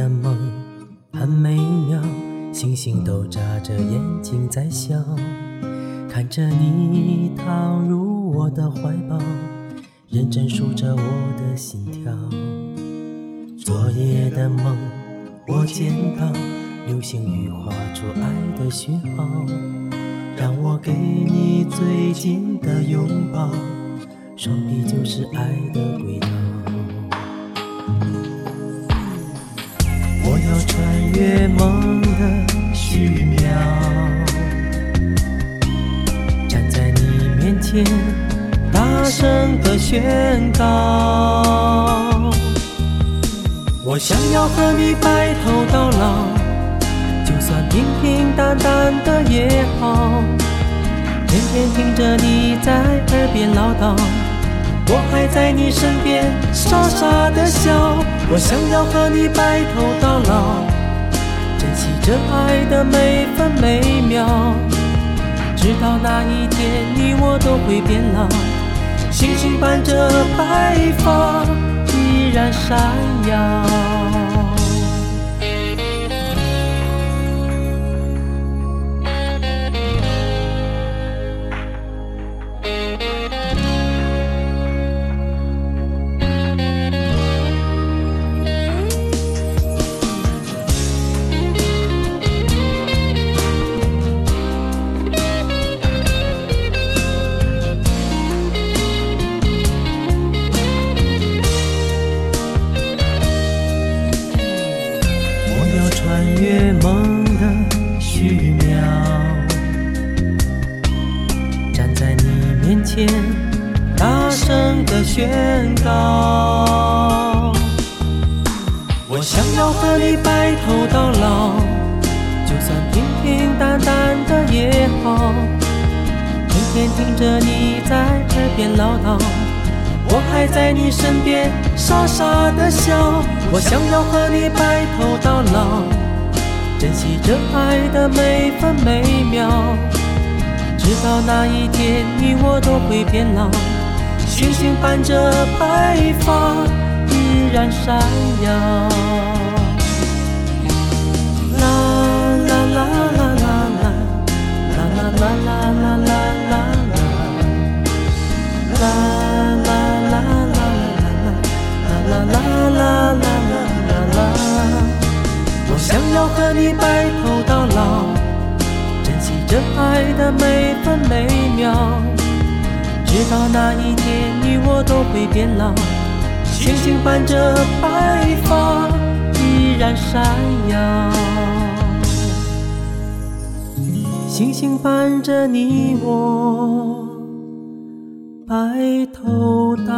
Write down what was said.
的梦很美妙，星星都眨着眼睛在笑，看着你躺入我的怀抱，认真数着我的心跳。昨夜的梦，我见到流星雨画出爱的讯号，让我给你最紧的拥抱，双臂就是爱的轨道。大声的宣告。我想要和你白头到老，就算平平淡淡的也好，天天听着你在耳边唠叨。我还在你身边傻傻的笑，我想要和你白头到老，珍惜这爱的每分每秒，直到那一天你我都会变老，星星伴着白发依然闪耀。要穿越梦的虚渺，站在你面前，大声的宣告。我想要和你白头到老，就算平平淡淡的也好，天天听着你在耳边唠叨。我还在你身边傻傻的笑，我想要和你白头到老，珍惜这爱的每分每秒，直到那一天你我都会变老，星星伴着白发依然闪耀。白头到老，珍惜这爱的每分每秒，直到那一天你我都会变老，星星伴着白发依然闪耀。星星伴着你我白头到